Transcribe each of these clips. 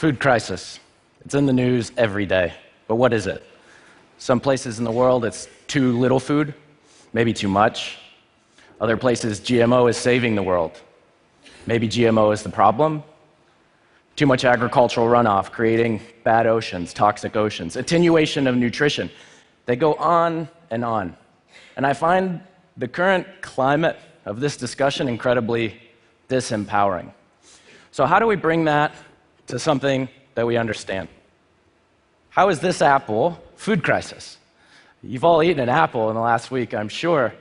Food crisis. It's in the news every day. But what is it? Some places in the world, it's too little food, maybe too much. Other places, GMO is saving the world. Maybe GMO is the problem. Too much agricultural runoff, creating bad oceans, toxic oceans, attenuation of nutrition. They go on and on. And I find the current climate of this discussion incredibly disempowering. So, how do we bring that to something that we understand? How is this apple food crisis? You've all eaten an apple in the last week, I'm sure.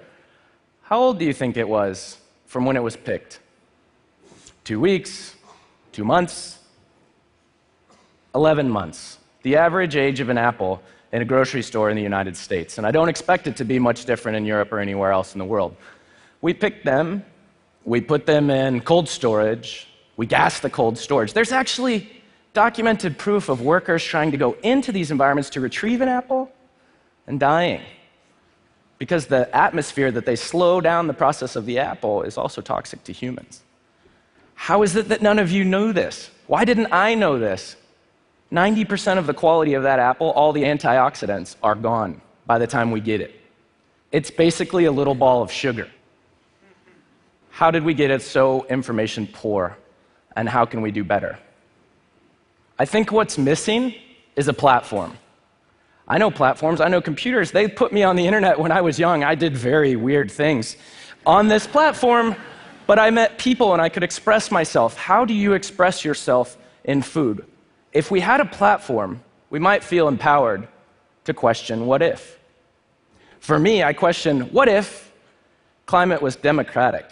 How old do you think it was from when it was picked? Two weeks? Two months? 11 months. The average age of an apple in a grocery store in the United States. And I don't expect it to be much different in Europe or anywhere else in the world. We pick them, we put them in cold storage, we gas the cold storage. There's actually documented proof of workers trying to go into these environments to retrieve an apple and dying because the atmosphere that they slow down the process of the apple is also toxic to humans. How is it that none of you know this? Why didn't I know this? 90% of the quality of that apple, all the antioxidants, are gone by the time we get it. It's basically a little ball of sugar. How did we get it so information poor? And how can we do better? I think what's missing is a platform. I know platforms, I know computers. They put me on the internet when I was young. I did very weird things on this platform, but I met people and I could express myself. How do you express yourself in food? If we had a platform, we might feel empowered to question what if. For me, I question what if climate was democratic?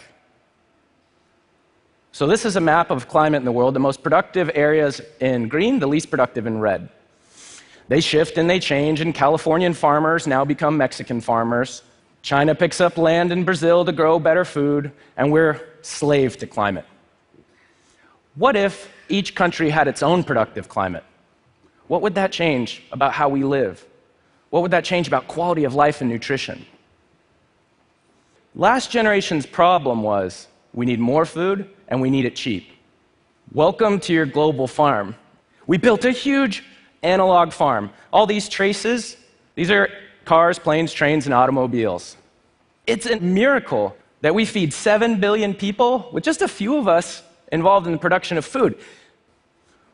So, this is a map of climate in the world, the most productive areas in green, the least productive in red. They shift and they change, and Californian farmers now become Mexican farmers. China picks up land in Brazil to grow better food, and we're slave to climate. What if each country had its own productive climate? What would that change about how we live? What would that change about quality of life and nutrition? Last generation's problem was we need more food and we need it cheap. Welcome to your global farm. We built a huge analog farm. All these traces, these are cars, planes, trains, and automobiles. It's a miracle that we feed 7 billion people with just a few of us involved in the production of food.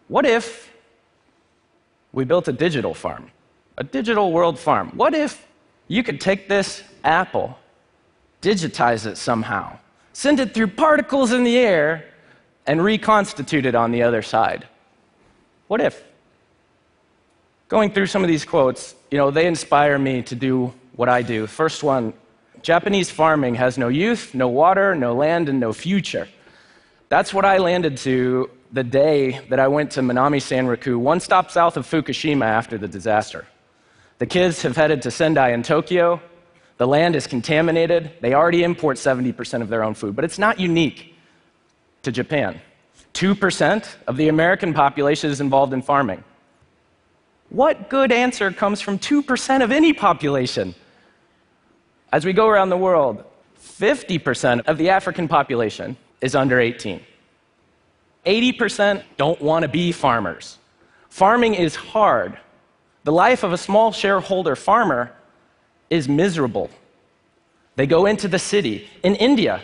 What if we built a digital farm, a digital world farm? What if you could take this apple, digitize it somehow, send it through particles in the air, and reconstitute it on the other side? What if? going through some of these quotes, you know, they inspire me to do what I do. First one Japanese farming has no youth, no water, no land, and no future. That's what I landed to the day that I went to Minami Sanriku, one stop south of Fukushima after the disaster. The kids have headed to Sendai in Tokyo. The land is contaminated. They already import 70% of their own food, but it's not unique to Japan. 2% of the American population is involved in farming. What good answer comes from 2% of any population? As we go around the world, 50% of the African population is under 18. 80% don't want to be farmers. Farming is hard. The life of a small shareholder farmer is miserable. They go into the city. In India,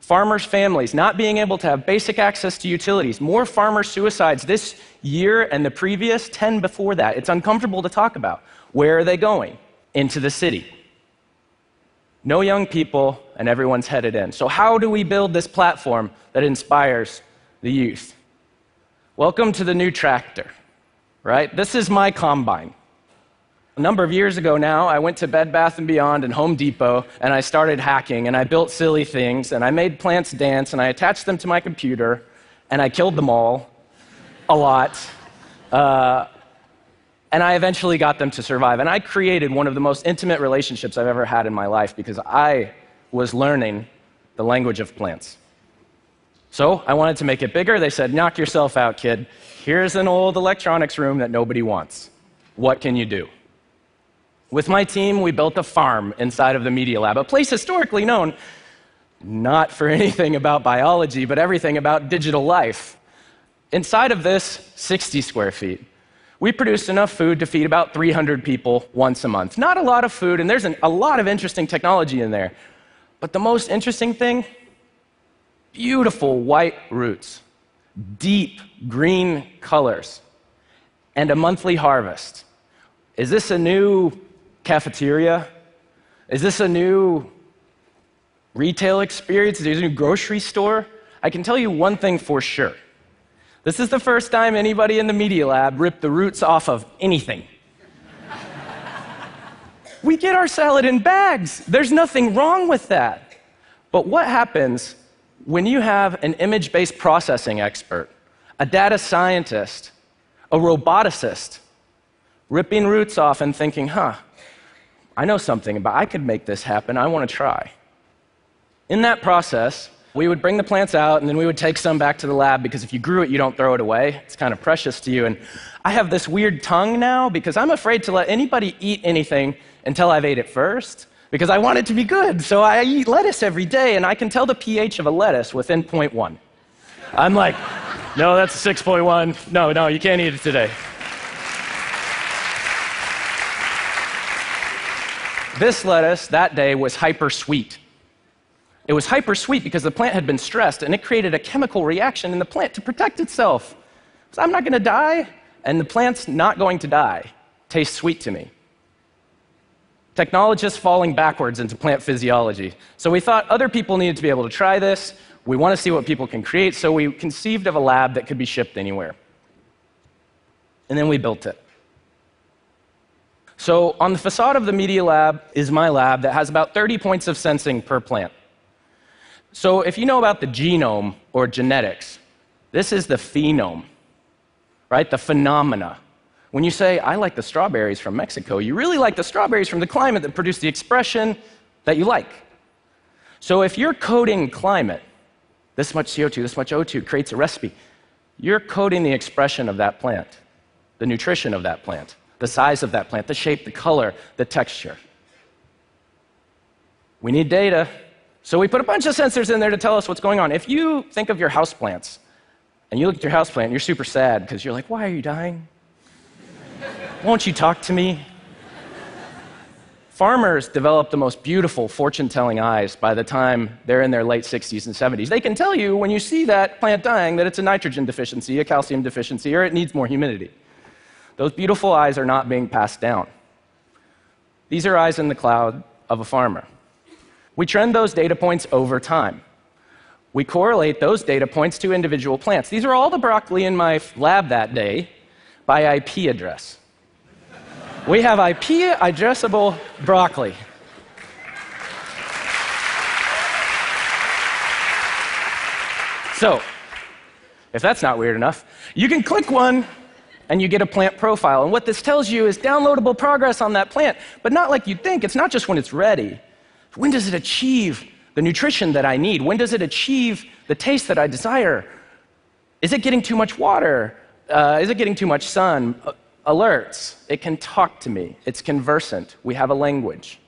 farmers' families not being able to have basic access to utilities, more farmer suicides this year and the previous 10 before that. It's uncomfortable to talk about. Where are they going? Into the city. No young people, and everyone's headed in. So, how do we build this platform that inspires the youth? Welcome to the new tractor, right? This is my combine. A number of years ago now, I went to Bed Bath & Beyond and Home Depot, and I started hacking, and I built silly things, and I made plants dance, and I attached them to my computer, and I killed them all, a lot. Uh, and I eventually got them to survive. And I created one of the most intimate relationships I've ever had in my life because I was learning the language of plants. So I wanted to make it bigger. They said, Knock yourself out, kid. Here's an old electronics room that nobody wants. What can you do? With my team, we built a farm inside of the Media Lab, a place historically known not for anything about biology, but everything about digital life. Inside of this 60 square feet, we produced enough food to feed about 300 people once a month. Not a lot of food, and there's an, a lot of interesting technology in there. But the most interesting thing beautiful white roots, deep green colors, and a monthly harvest. Is this a new cafeteria? Is this a new retail experience? Is this a new grocery store? I can tell you one thing for sure. This is the first time anybody in the Media Lab ripped the roots off of anything. we get our salad in bags. There's nothing wrong with that. But what happens when you have an image based processing expert, a data scientist, a roboticist ripping roots off and thinking, huh, I know something about I could make this happen. I want to try. In that process, we would bring the plants out and then we would take some back to the lab because if you grew it, you don't throw it away. It's kind of precious to you. And I have this weird tongue now because I'm afraid to let anybody eat anything until I've ate it first because I want it to be good. So I eat lettuce every day and I can tell the pH of a lettuce within 0.1. I'm like, no, that's a 6.1. No, no, you can't eat it today. This lettuce that day was hyper sweet. It was hyper sweet because the plant had been stressed and it created a chemical reaction in the plant to protect itself. So I'm not going to die, and the plant's not going to die. Tastes sweet to me. Technologists falling backwards into plant physiology. So we thought other people needed to be able to try this. We want to see what people can create, so we conceived of a lab that could be shipped anywhere. And then we built it. So, on the facade of the Media Lab is my lab that has about 30 points of sensing per plant. So, if you know about the genome or genetics, this is the phenome, right? The phenomena. When you say, I like the strawberries from Mexico, you really like the strawberries from the climate that produce the expression that you like. So, if you're coding climate, this much CO2, this much O2 creates a recipe, you're coding the expression of that plant, the nutrition of that plant, the size of that plant, the shape, the color, the texture. We need data. So we put a bunch of sensors in there to tell us what's going on. If you think of your houseplants and you look at your houseplant you're super sad because you're like, why are you dying? Won't you talk to me? Farmers develop the most beautiful fortune telling eyes by the time they're in their late 60s and 70s. They can tell you when you see that plant dying that it's a nitrogen deficiency, a calcium deficiency, or it needs more humidity. Those beautiful eyes are not being passed down. These are eyes in the cloud of a farmer. We trend those data points over time. We correlate those data points to individual plants. These are all the broccoli in my lab that day by IP address. We have IP addressable broccoli. So, if that's not weird enough, you can click one and you get a plant profile. And what this tells you is downloadable progress on that plant, but not like you'd think. It's not just when it's ready. When does it achieve the nutrition that I need? When does it achieve the taste that I desire? Is it getting too much water? Uh, is it getting too much sun? Uh, alerts. It can talk to me. It's conversant. We have a language.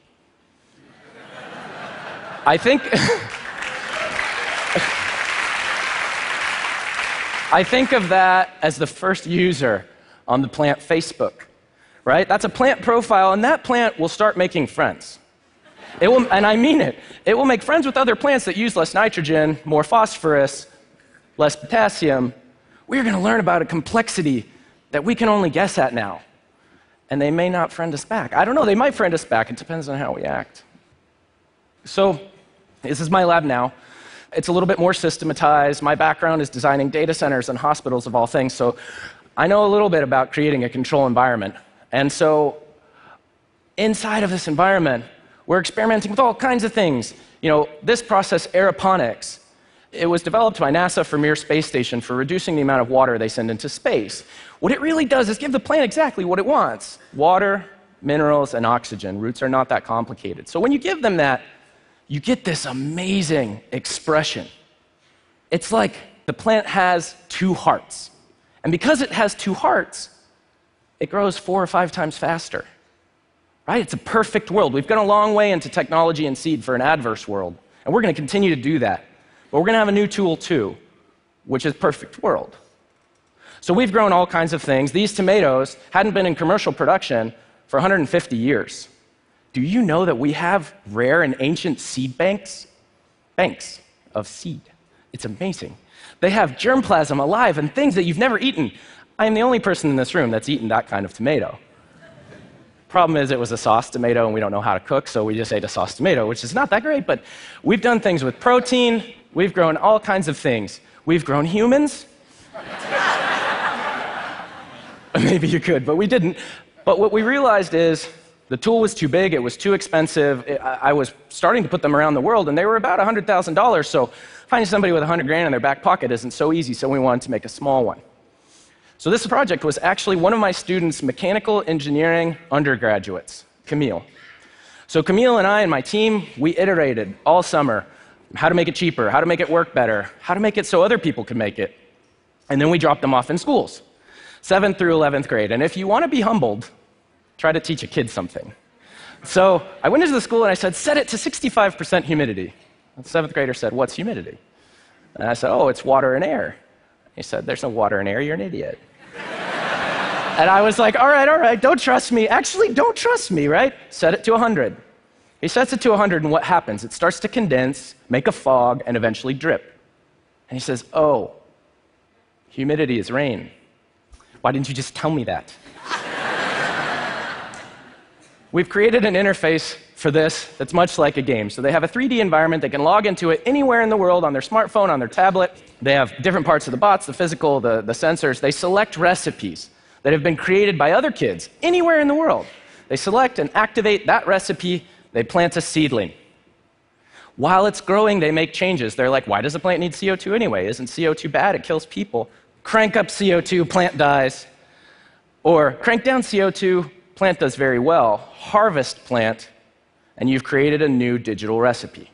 I think. I think of that as the first user on the plant Facebook, right? That's a plant profile, and that plant will start making friends. It will, and I mean it. It will make friends with other plants that use less nitrogen, more phosphorus, less potassium. We're going to learn about a complexity that we can only guess at now. And they may not friend us back. I don't know, they might friend us back. It depends on how we act. So, this is my lab now. It's a little bit more systematized. My background is designing data centers and hospitals of all things, so I know a little bit about creating a control environment. And so, inside of this environment, we're experimenting with all kinds of things. You know, this process, aeroponics, it was developed by NASA for Mir Space Station for reducing the amount of water they send into space. What it really does is give the plant exactly what it wants water, minerals, and oxygen. Roots are not that complicated. So when you give them that, you get this amazing expression. It's like the plant has two hearts. And because it has two hearts, it grows four or five times faster. Right? It's a perfect world. We've gone a long way into technology and seed for an adverse world, and we're going to continue to do that. But we're going to have a new tool too, which is perfect world. So we've grown all kinds of things. These tomatoes hadn't been in commercial production for 150 years. Do you know that we have rare and ancient seed banks? Banks of seed. It's amazing. They have germplasm alive and things that you've never eaten. I am the only person in this room that's eaten that kind of tomato. Problem is, it was a sauce tomato, and we don't know how to cook, so we just ate a sauce tomato, which is not that great, but we've done things with protein, we've grown all kinds of things. We've grown humans. Maybe you could, but we didn't. But what we realized is the tool was too big, it was too expensive. I was starting to put them around the world, and they were about $100,000, so finding somebody with 100 grand in their back pocket isn't so easy, so we wanted to make a small one. So, this project was actually one of my students' mechanical engineering undergraduates, Camille. So, Camille and I and my team, we iterated all summer how to make it cheaper, how to make it work better, how to make it so other people could make it. And then we dropped them off in schools, 7th through 11th grade. And if you want to be humbled, try to teach a kid something. So, I went into the school and I said, set it to 65% humidity. The seventh grader said, What's humidity? And I said, Oh, it's water and air. He said, There's no water and air, you're an idiot. And I was like, all right, all right, don't trust me. Actually, don't trust me, right? Set it to 100. He sets it to 100, and what happens? It starts to condense, make a fog, and eventually drip. And he says, oh, humidity is rain. Why didn't you just tell me that? We've created an interface for this that's much like a game. So they have a 3D environment, they can log into it anywhere in the world on their smartphone, on their tablet. They have different parts of the bots, the physical, the, the sensors. They select recipes that have been created by other kids anywhere in the world. They select and activate that recipe, they plant a seedling. While it's growing, they make changes. They're like, why does the plant need CO2 anyway? Isn't CO2 bad? It kills people. Crank up CO2, plant dies. Or crank down CO2, plant does very well. Harvest plant, and you've created a new digital recipe.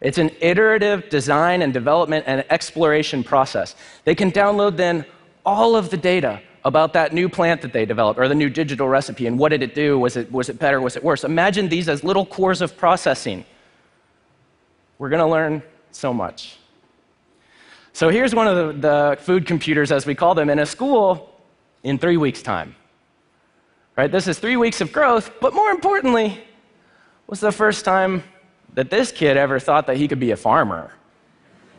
It's an iterative design and development and exploration process. They can download then all of the data about that new plant that they developed or the new digital recipe and what did it do? Was it, was it better? Was it worse? Imagine these as little cores of processing. We're going to learn so much. So here's one of the, the food computers, as we call them, in a school in three weeks' time. Right? This is three weeks of growth, but more importantly, was the first time that this kid ever thought that he could be a farmer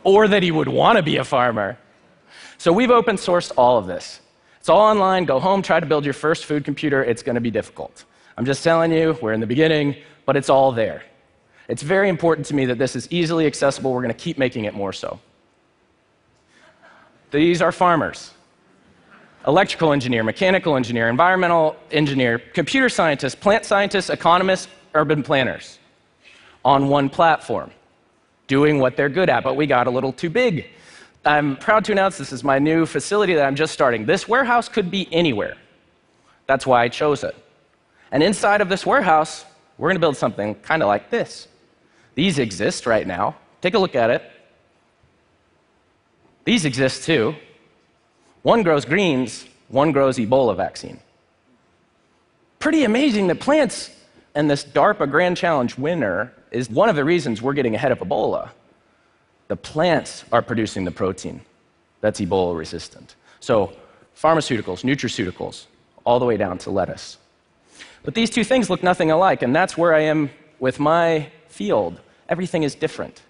or that he would want to be a farmer. So we've open sourced all of this. It's all online. Go home, try to build your first food computer. It's going to be difficult. I'm just telling you, we're in the beginning, but it's all there. It's very important to me that this is easily accessible. We're going to keep making it more so. These are farmers electrical engineer, mechanical engineer, environmental engineer, computer scientist, plant scientist, economist, urban planners on one platform, doing what they're good at, but we got a little too big. I'm proud to announce this is my new facility that I'm just starting. This warehouse could be anywhere. That's why I chose it. And inside of this warehouse, we're going to build something kind of like this. These exist right now. Take a look at it. These exist too. One grows greens, one grows Ebola vaccine. Pretty amazing that plants and this DARPA Grand Challenge winner is one of the reasons we're getting ahead of Ebola. The plants are producing the protein that's Ebola resistant. So, pharmaceuticals, nutraceuticals, all the way down to lettuce. But these two things look nothing alike, and that's where I am with my field. Everything is different.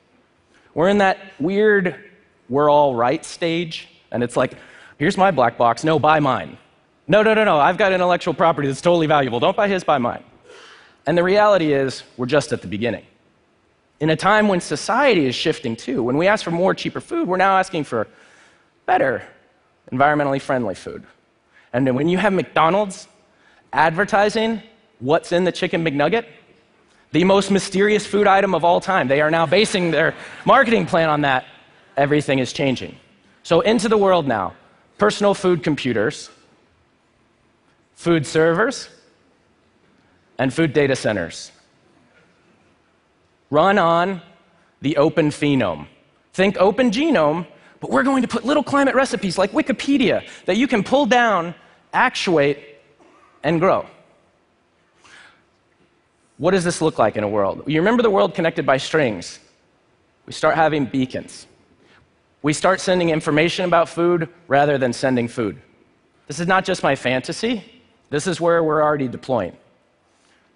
We're in that weird, we're all right stage, and it's like, Here's my black box. No, buy mine. No, no, no, no. I've got intellectual property that's totally valuable. Don't buy his, buy mine. And the reality is, we're just at the beginning. In a time when society is shifting too, when we ask for more, cheaper food, we're now asking for better, environmentally friendly food. And when you have McDonald's advertising what's in the chicken McNugget, the most mysterious food item of all time, they are now basing their marketing plan on that. Everything is changing. So, into the world now personal food computers, food servers, and food data centers. Run on the open phenome. Think open genome, but we're going to put little climate recipes like Wikipedia that you can pull down, actuate, and grow. What does this look like in a world? You remember the world connected by strings? We start having beacons. We start sending information about food rather than sending food. This is not just my fantasy, this is where we're already deploying.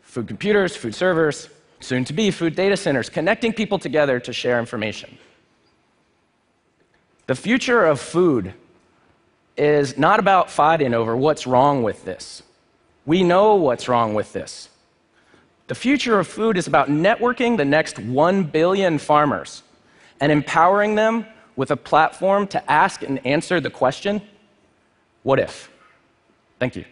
Food computers, food servers, soon to be food data centers, connecting people together to share information. The future of food is not about fighting over what's wrong with this. We know what's wrong with this. The future of food is about networking the next 1 billion farmers and empowering them with a platform to ask and answer the question what if? Thank you.